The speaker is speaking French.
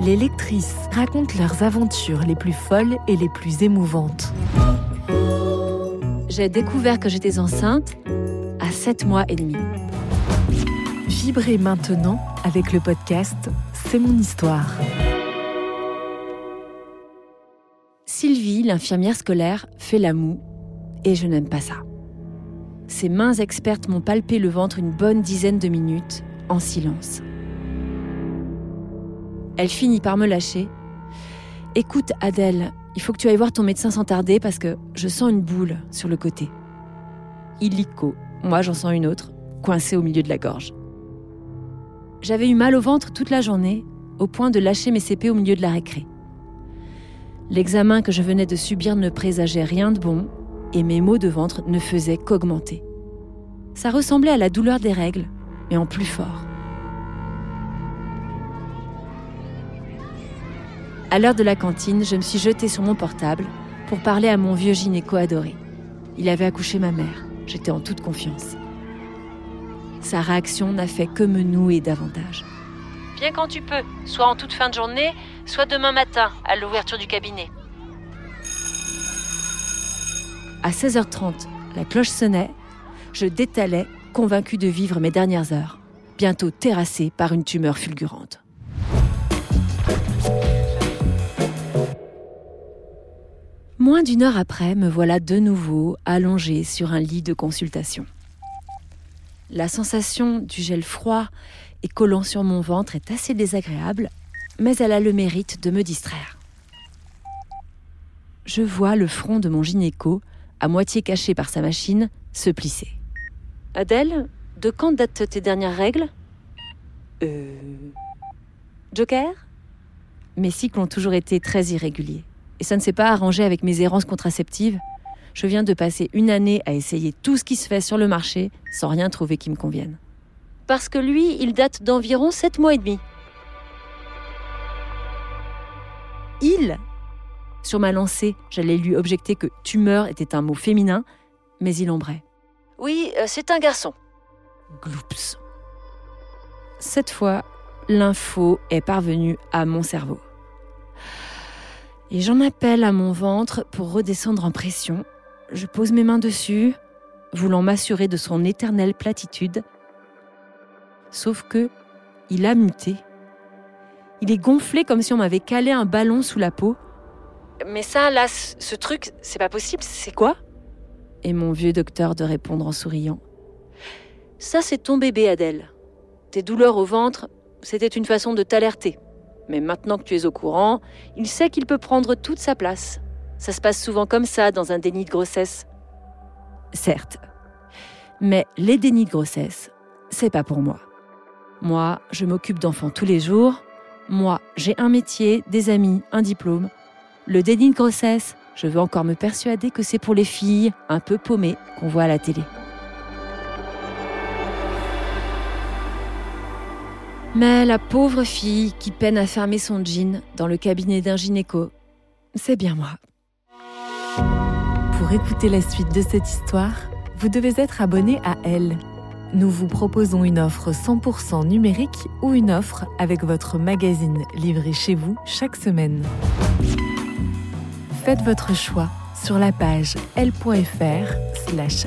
Les lectrices racontent leurs aventures les plus folles et les plus émouvantes. J'ai découvert que j'étais enceinte à 7 mois et demi. Vibrez maintenant avec le podcast C'est mon histoire. Sylvie, l'infirmière scolaire, fait la moue et je n'aime pas ça. Ses mains expertes m'ont palpé le ventre une bonne dizaine de minutes en silence. Elle finit par me lâcher. Écoute, Adèle, il faut que tu ailles voir ton médecin sans tarder parce que je sens une boule sur le côté. Illico, moi j'en sens une autre, coincée au milieu de la gorge. J'avais eu mal au ventre toute la journée, au point de lâcher mes CP au milieu de la récré. L'examen que je venais de subir ne présageait rien de bon et mes maux de ventre ne faisaient qu'augmenter. Ça ressemblait à la douleur des règles, mais en plus fort. À l'heure de la cantine, je me suis jetée sur mon portable pour parler à mon vieux gynéco adoré. Il avait accouché ma mère. J'étais en toute confiance. Sa réaction n'a fait que me nouer davantage. Viens quand tu peux, soit en toute fin de journée, soit demain matin, à l'ouverture du cabinet. À 16h30, la cloche sonnait. Je détalais, convaincu de vivre mes dernières heures, bientôt terrassée par une tumeur fulgurante. Moins d'une heure après, me voilà de nouveau allongée sur un lit de consultation. La sensation du gel froid et collant sur mon ventre est assez désagréable, mais elle a le mérite de me distraire. Je vois le front de mon gynéco, à moitié caché par sa machine, se plisser. Adèle, de quand datent tes dernières règles? Euh. Joker? Mes cycles ont toujours été très irréguliers. Et ça ne s'est pas arrangé avec mes errances contraceptives. Je viens de passer une année à essayer tout ce qui se fait sur le marché sans rien trouver qui me convienne. Parce que lui, il date d'environ 7 mois et demi. Il Sur ma lancée, j'allais lui objecter que tumeur était un mot féminin, mais il ombrait. Oui, euh, c'est un garçon. Gloops. Cette fois, l'info est parvenue à mon cerveau. Et j'en appelle à mon ventre pour redescendre en pression. Je pose mes mains dessus, voulant m'assurer de son éternelle platitude. Sauf que il a muté. Il est gonflé comme si on m'avait calé un ballon sous la peau. Mais ça, là, ce truc, c'est pas possible, c'est quoi? Et mon vieux docteur de répondre en souriant. Ça, c'est ton bébé, Adèle. Tes douleurs au ventre, c'était une façon de t'alerter. Mais maintenant que tu es au courant, il sait qu'il peut prendre toute sa place. Ça se passe souvent comme ça dans un déni de grossesse. Certes. Mais les dénis de grossesse, c'est pas pour moi. Moi, je m'occupe d'enfants tous les jours. Moi, j'ai un métier, des amis, un diplôme. Le déni de grossesse, je veux encore me persuader que c'est pour les filles un peu paumées qu'on voit à la télé. Mais la pauvre fille qui peine à fermer son jean dans le cabinet d'un gynéco, c'est bien moi. Pour écouter la suite de cette histoire, vous devez être abonné à Elle. Nous vous proposons une offre 100% numérique ou une offre avec votre magazine livré chez vous chaque semaine. Faites votre choix sur la page l.fr/slash